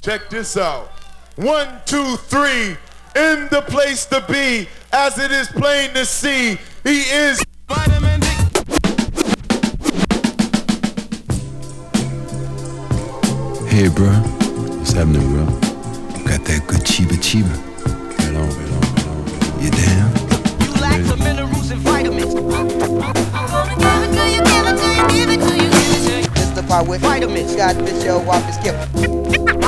Check this out. One, two, three. In the place to be, as it is plain to see, he is vitamin D. Hey, bro. What's happening, bro? Got that good chiba chiba. Right on, right on, right on. You down? You lack the minerals and vitamins. It's the part with vitamins. Got this show off the skip.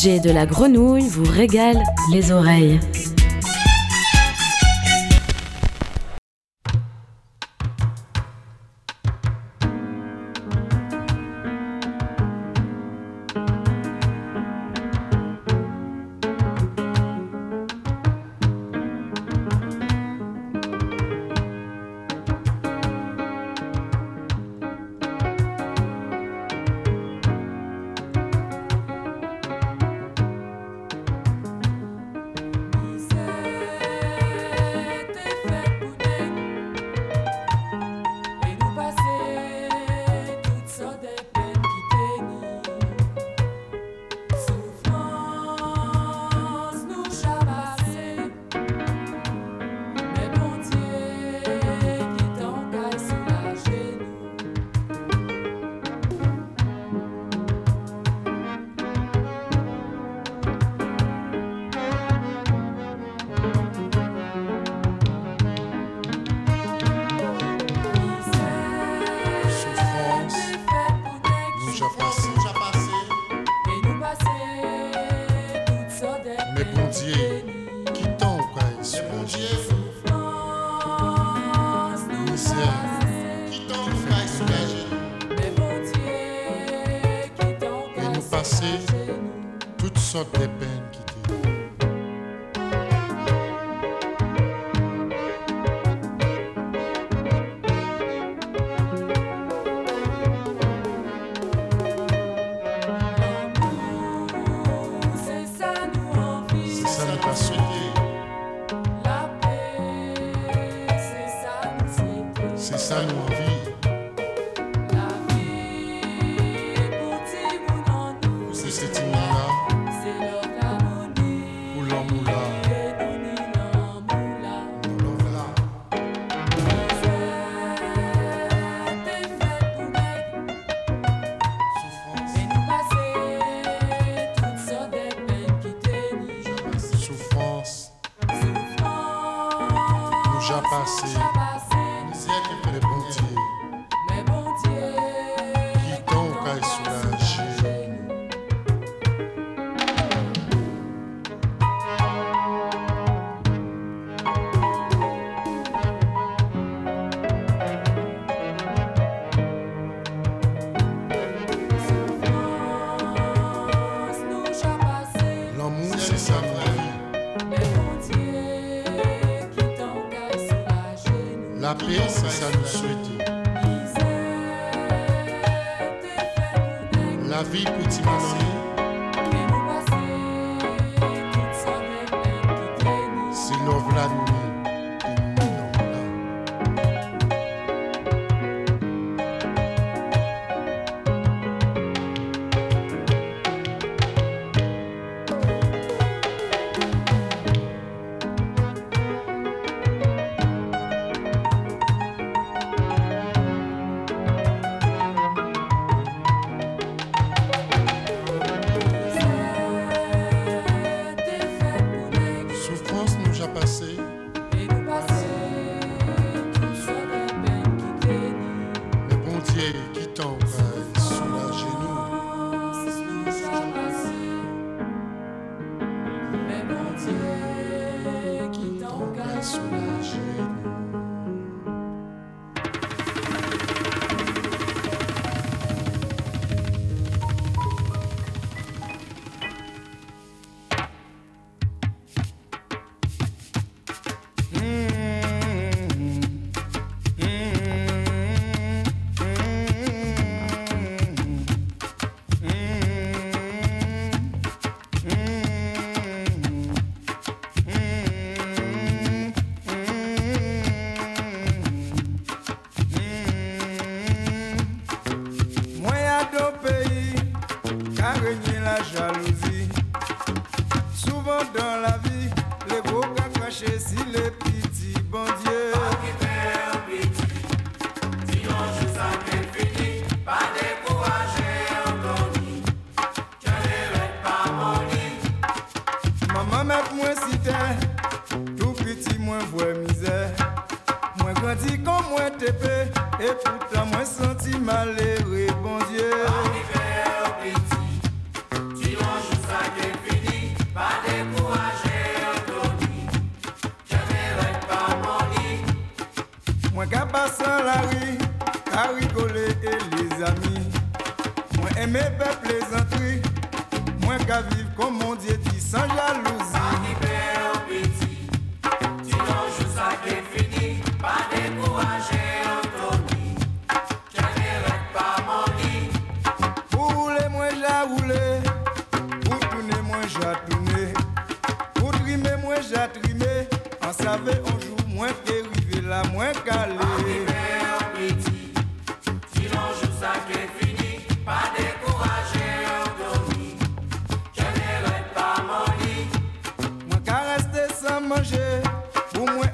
DJ de la grenouille vous régalent les oreilles.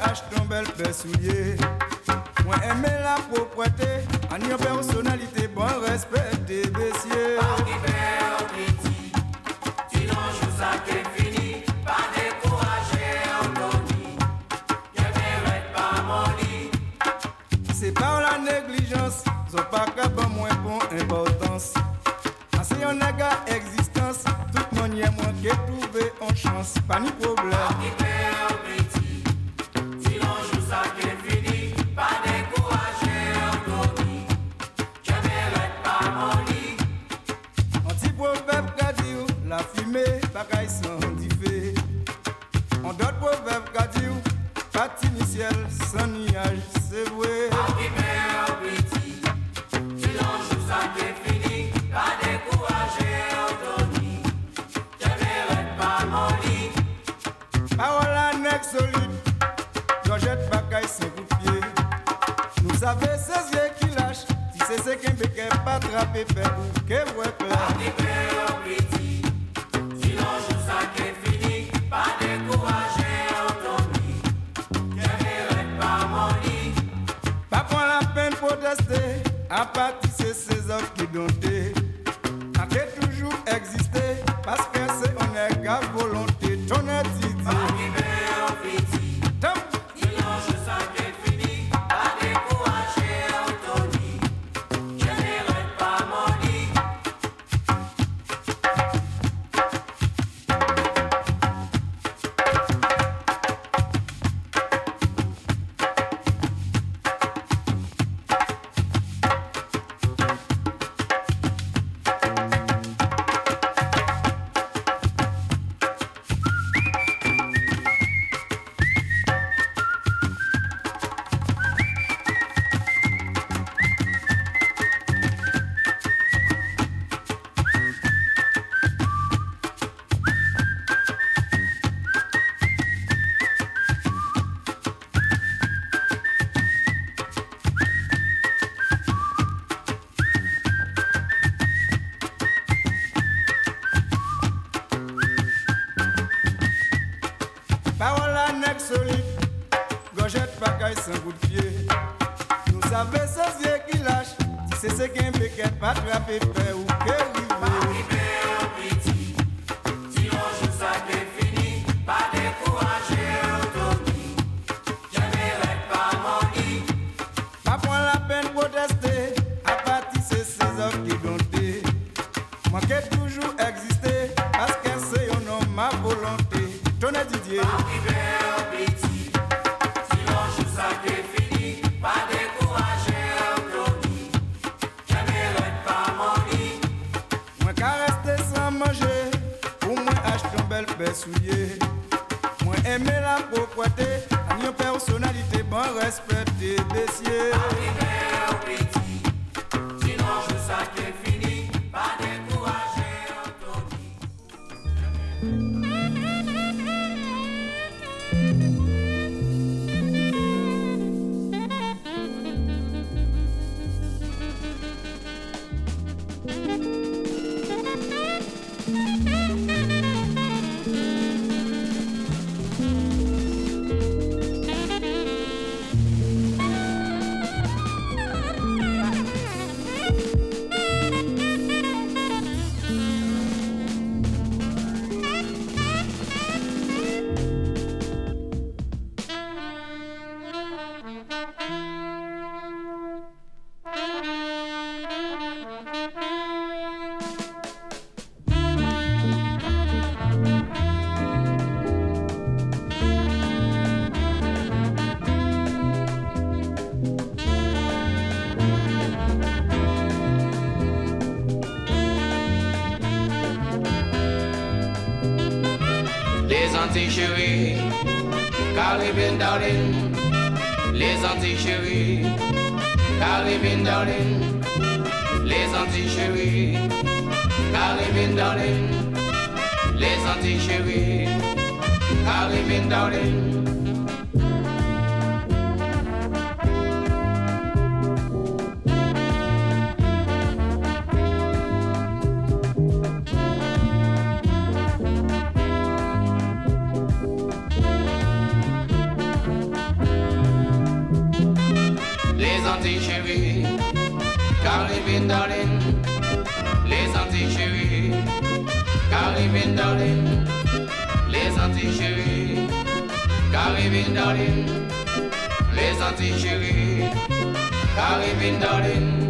acheter un bel paire soulier. Antilles chéries, Caribbean darling, les Antilles chéries, Caribbean darling, les Antilles chéries, Caribbean darling, les Antilles chéries, Caribbean darling. Antilles chérie, Caribbean darling, les Antilles chérie, Caribbean darling.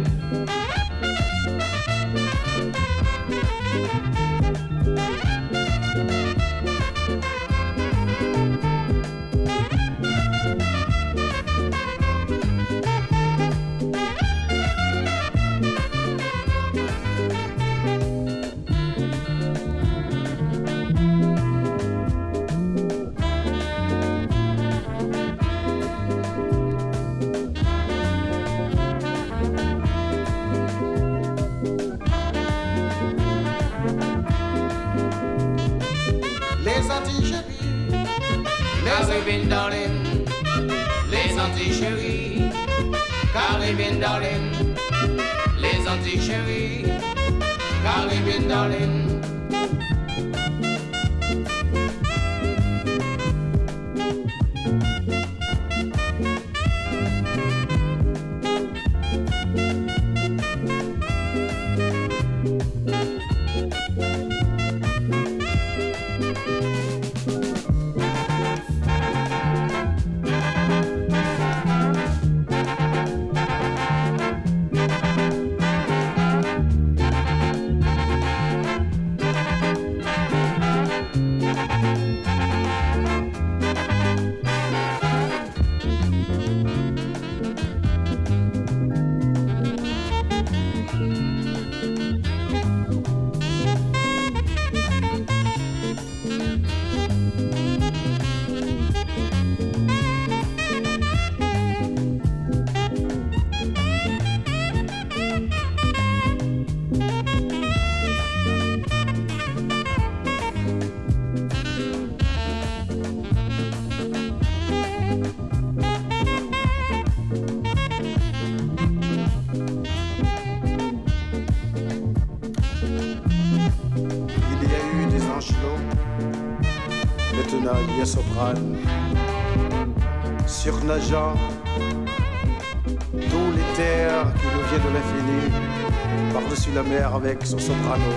Maintenant il y a soprane, surnageant tous les terres qui nous viennent de l'infini, par-dessus la mer avec son soprano.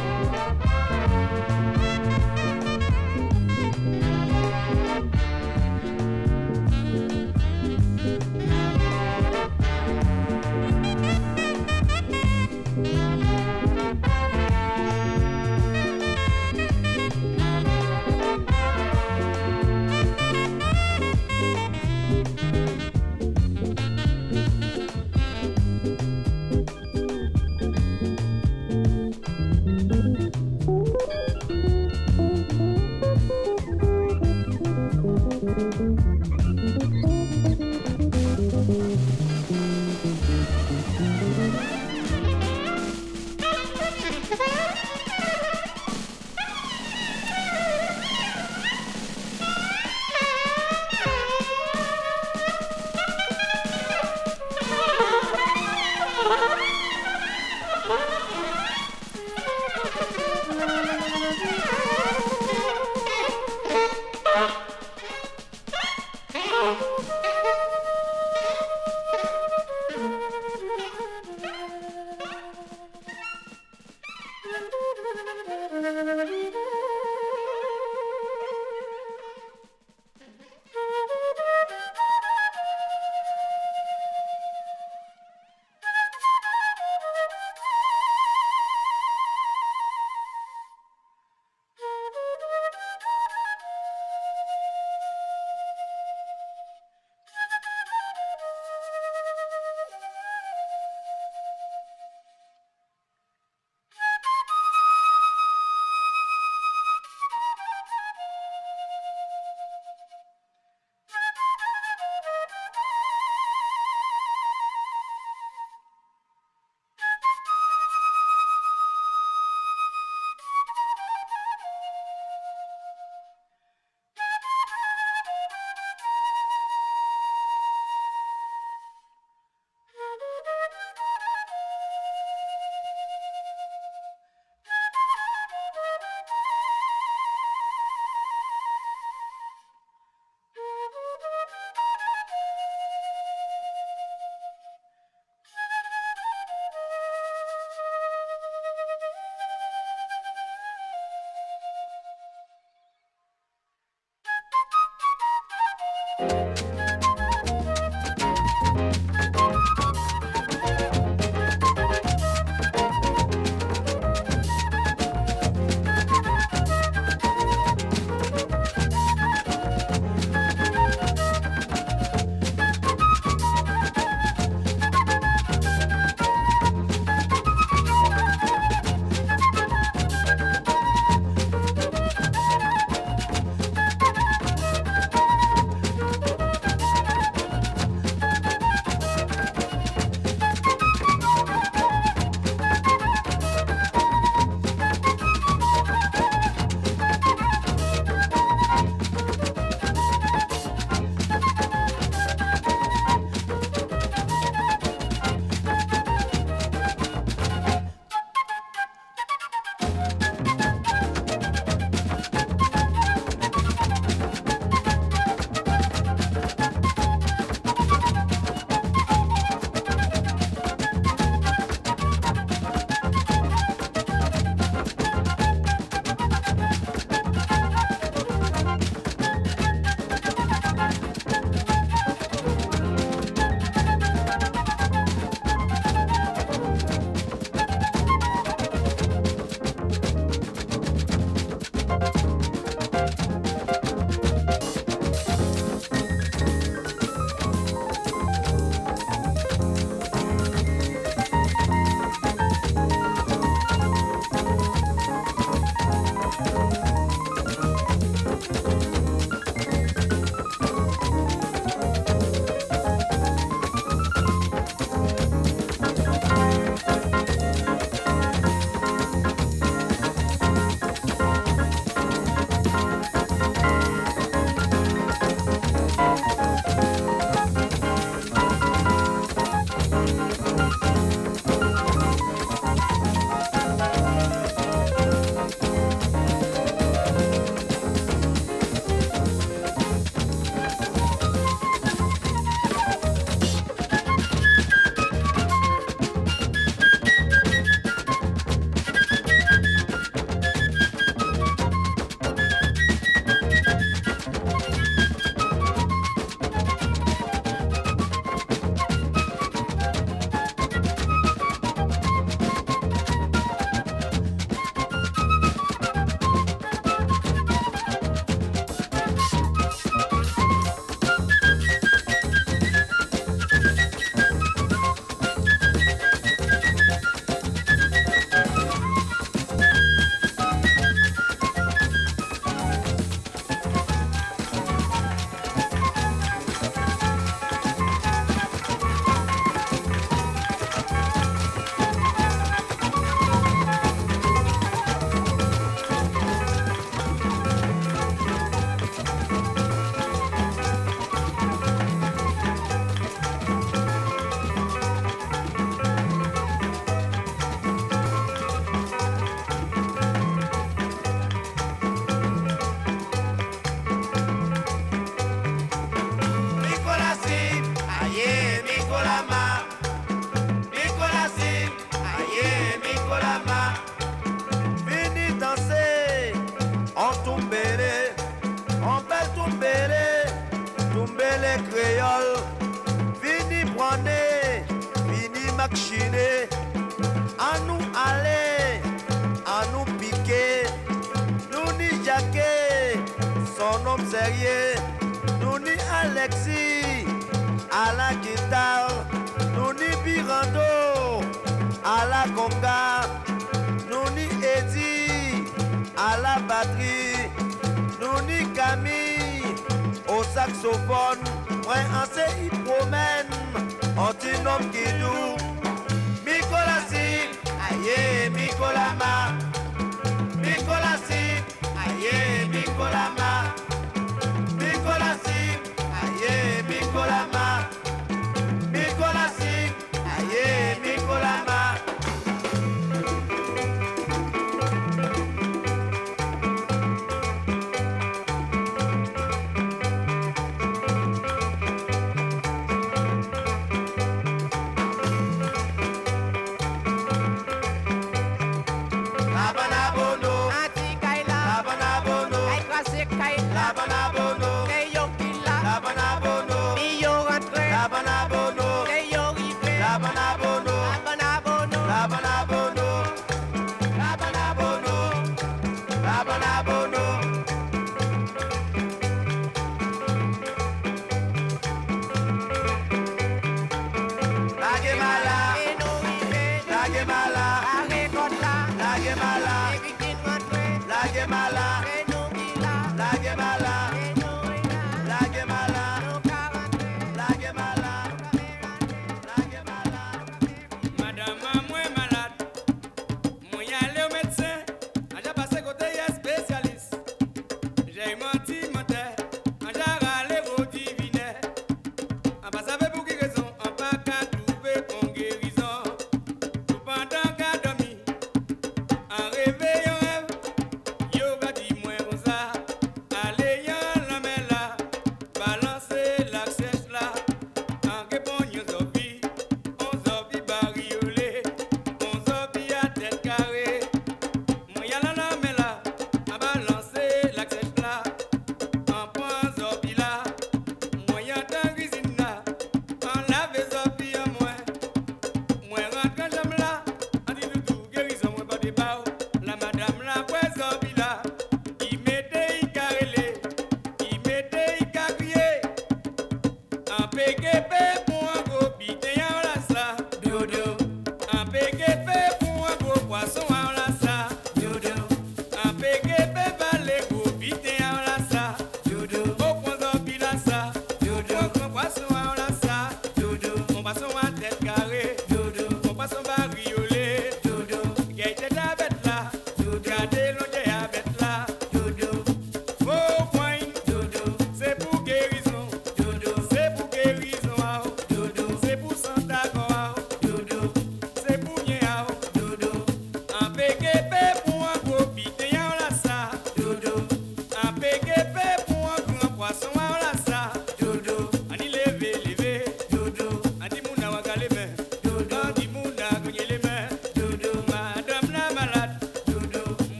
PQP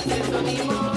Sintonimos.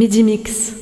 Midi Mix.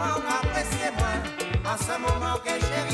moment où appréciez-moi, en ce moment que j'ai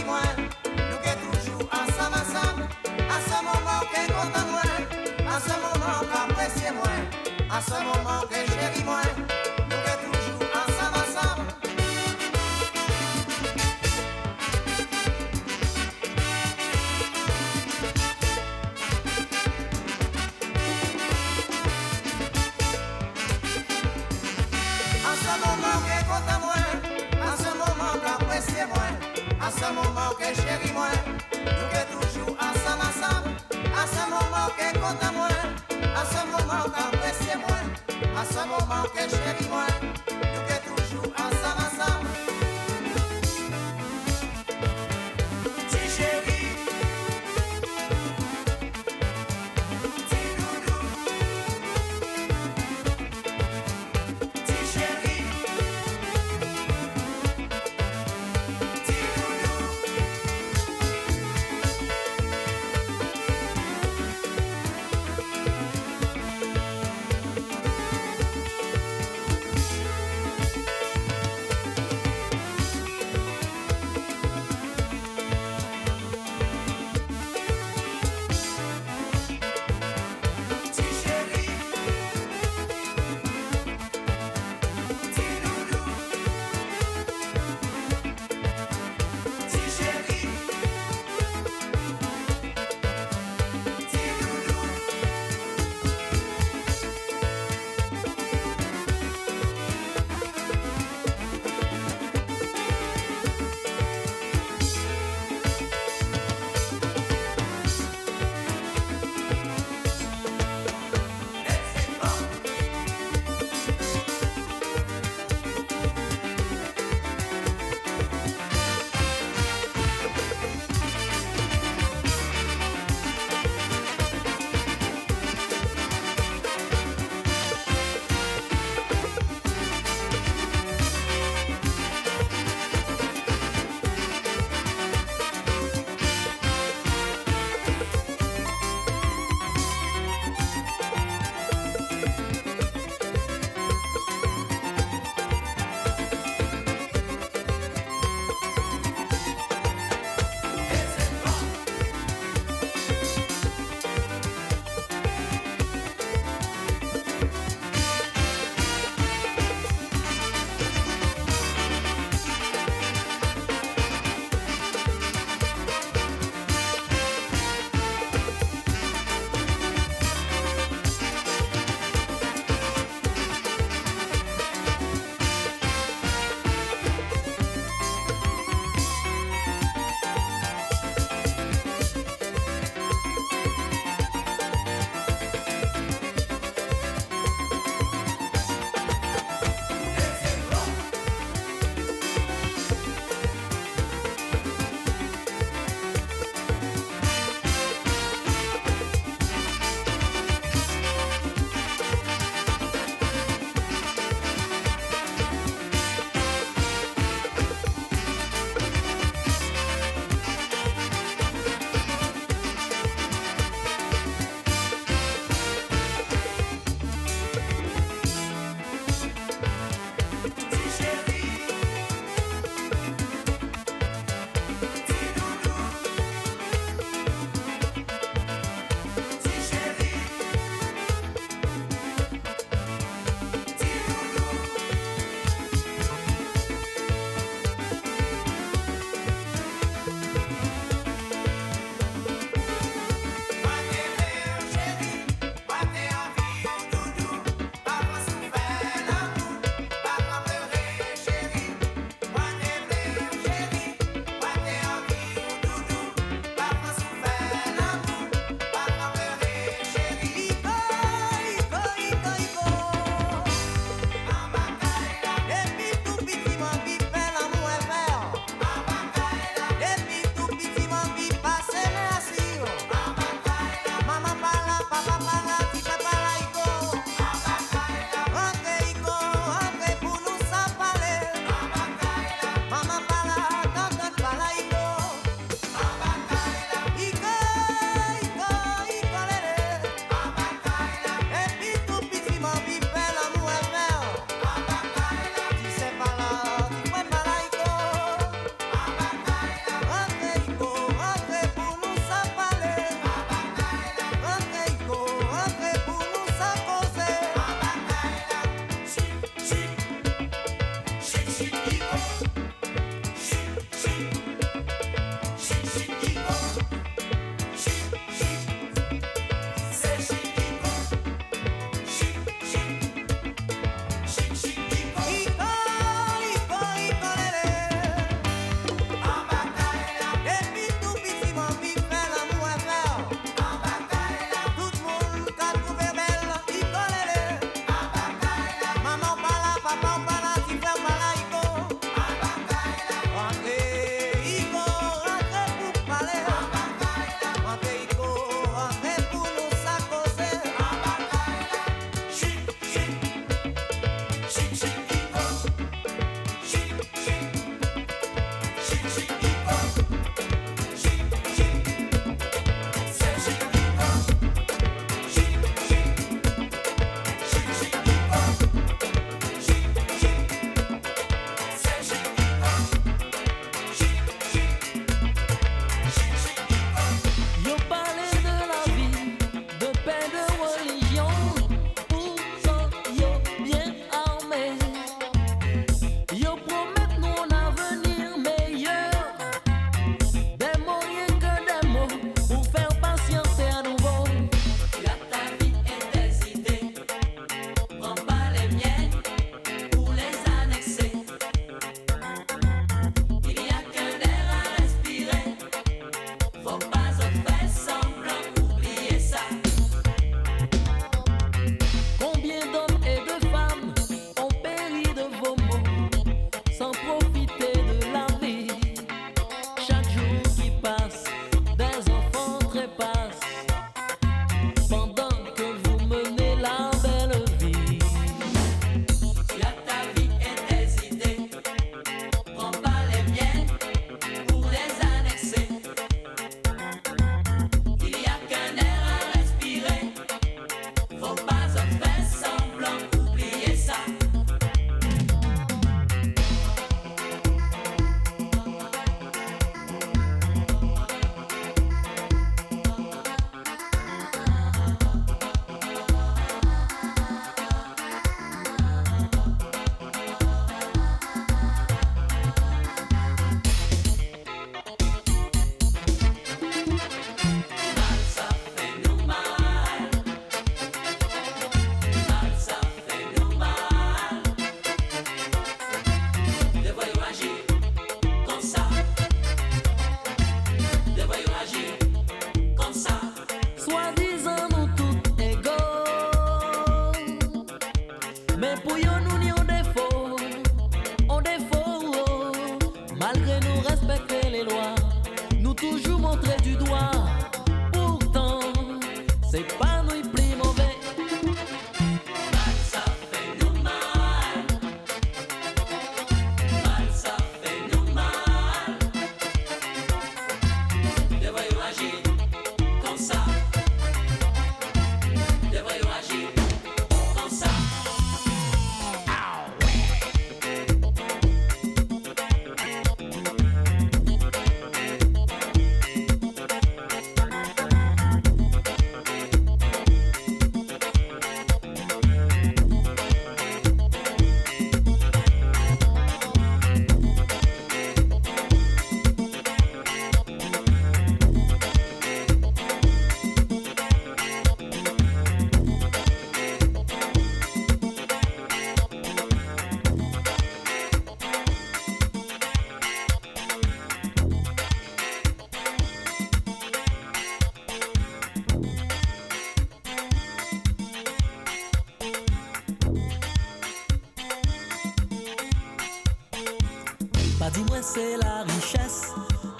c'est la richesse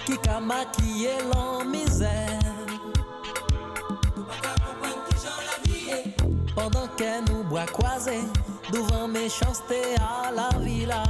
qui a maquillé l'en misère. Pendant qu'elle nous boit croisé, devant méchanceté à la villa.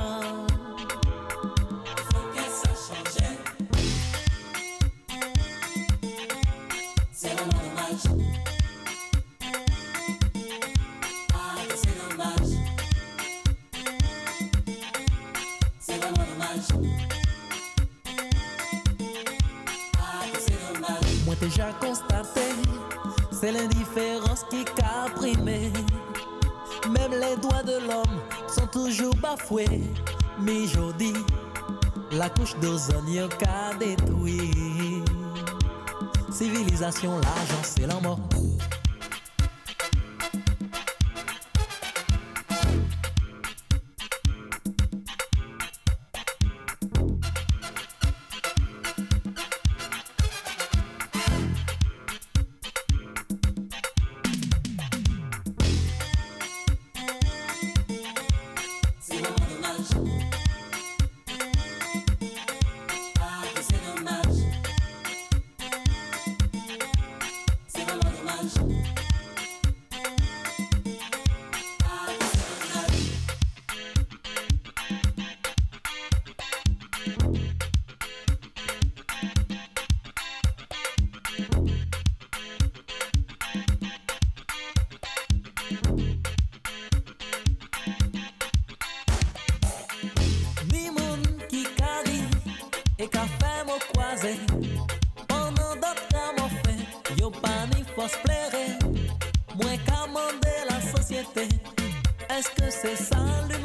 nos moins de la société. Est-ce que c'est ça le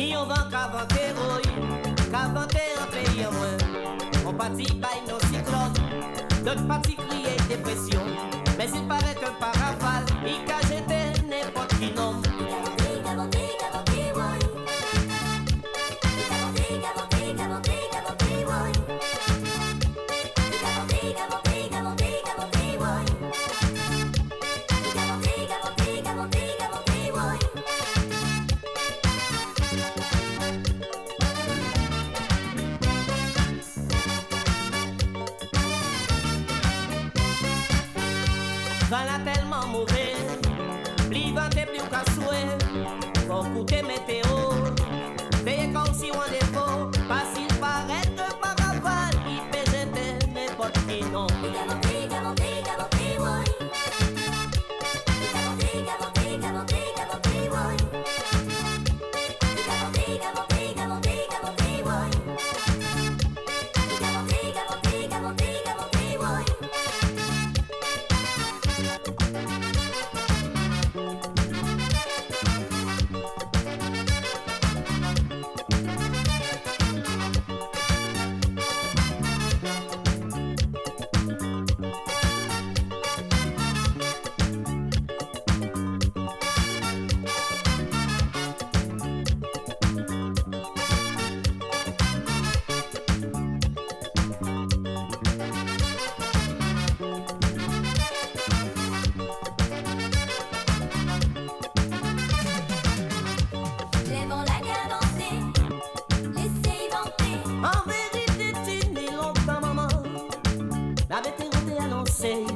Ni yon van kavante roy, kavante an peyi On pati bay nou siklon, dot pati say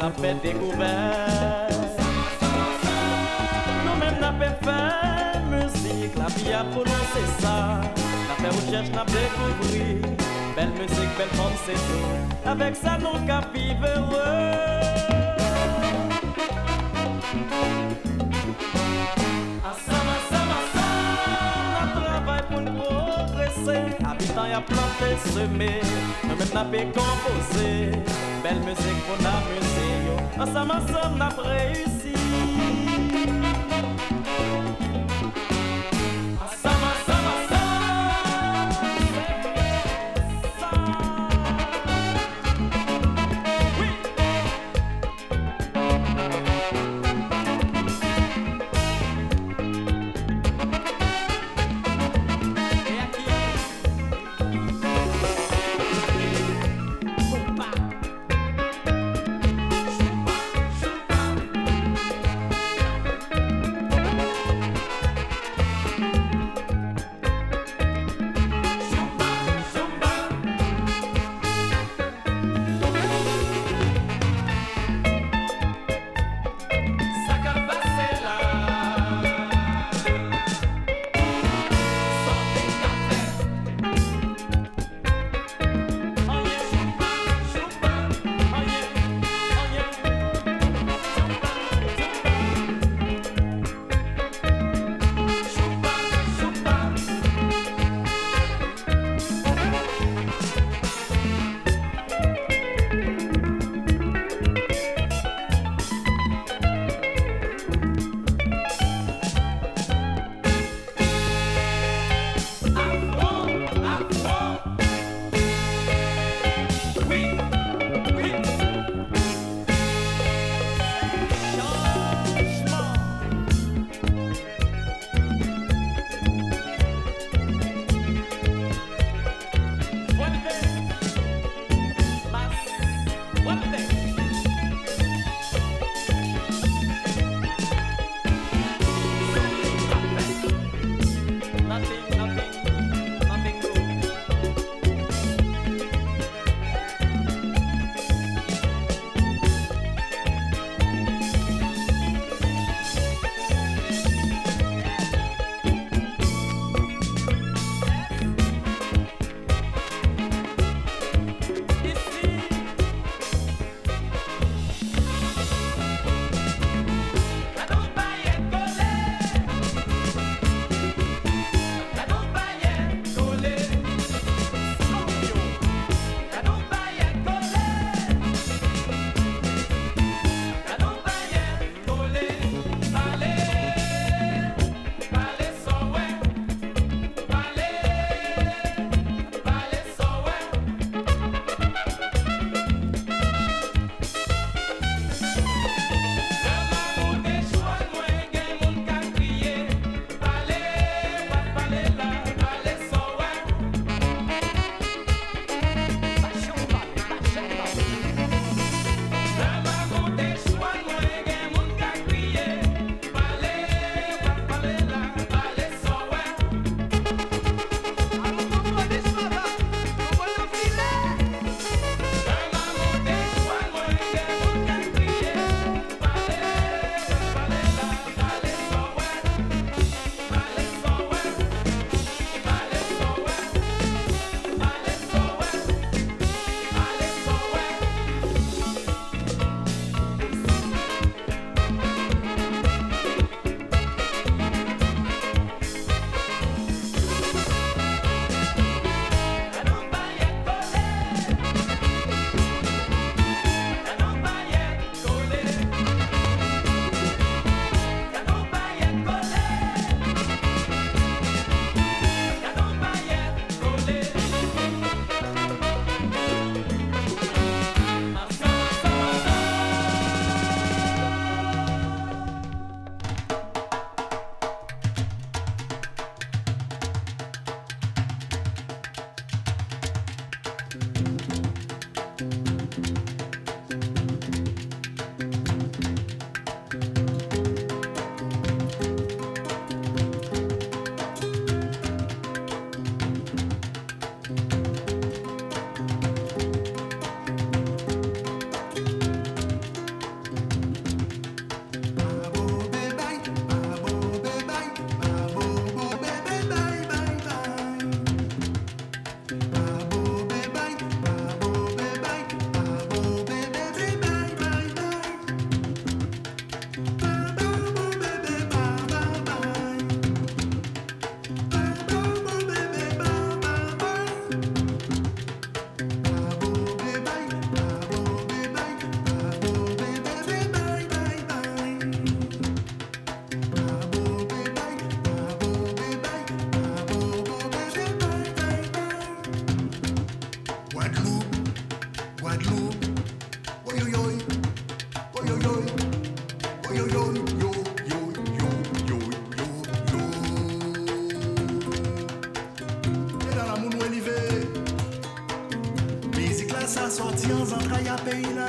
ça me fait découvert Nous même n'a pas fait musique, la vie a prononcé ça. N'a fait recherche, n'a découvert Belle musique, belle forme, c'est tout. Avec ça, nous qu'à vivre planté, semé, nous même n'a pas composé. Belle musique pour l'amuser, yo. Ensemble, ensemble, n'a réussi. a pedir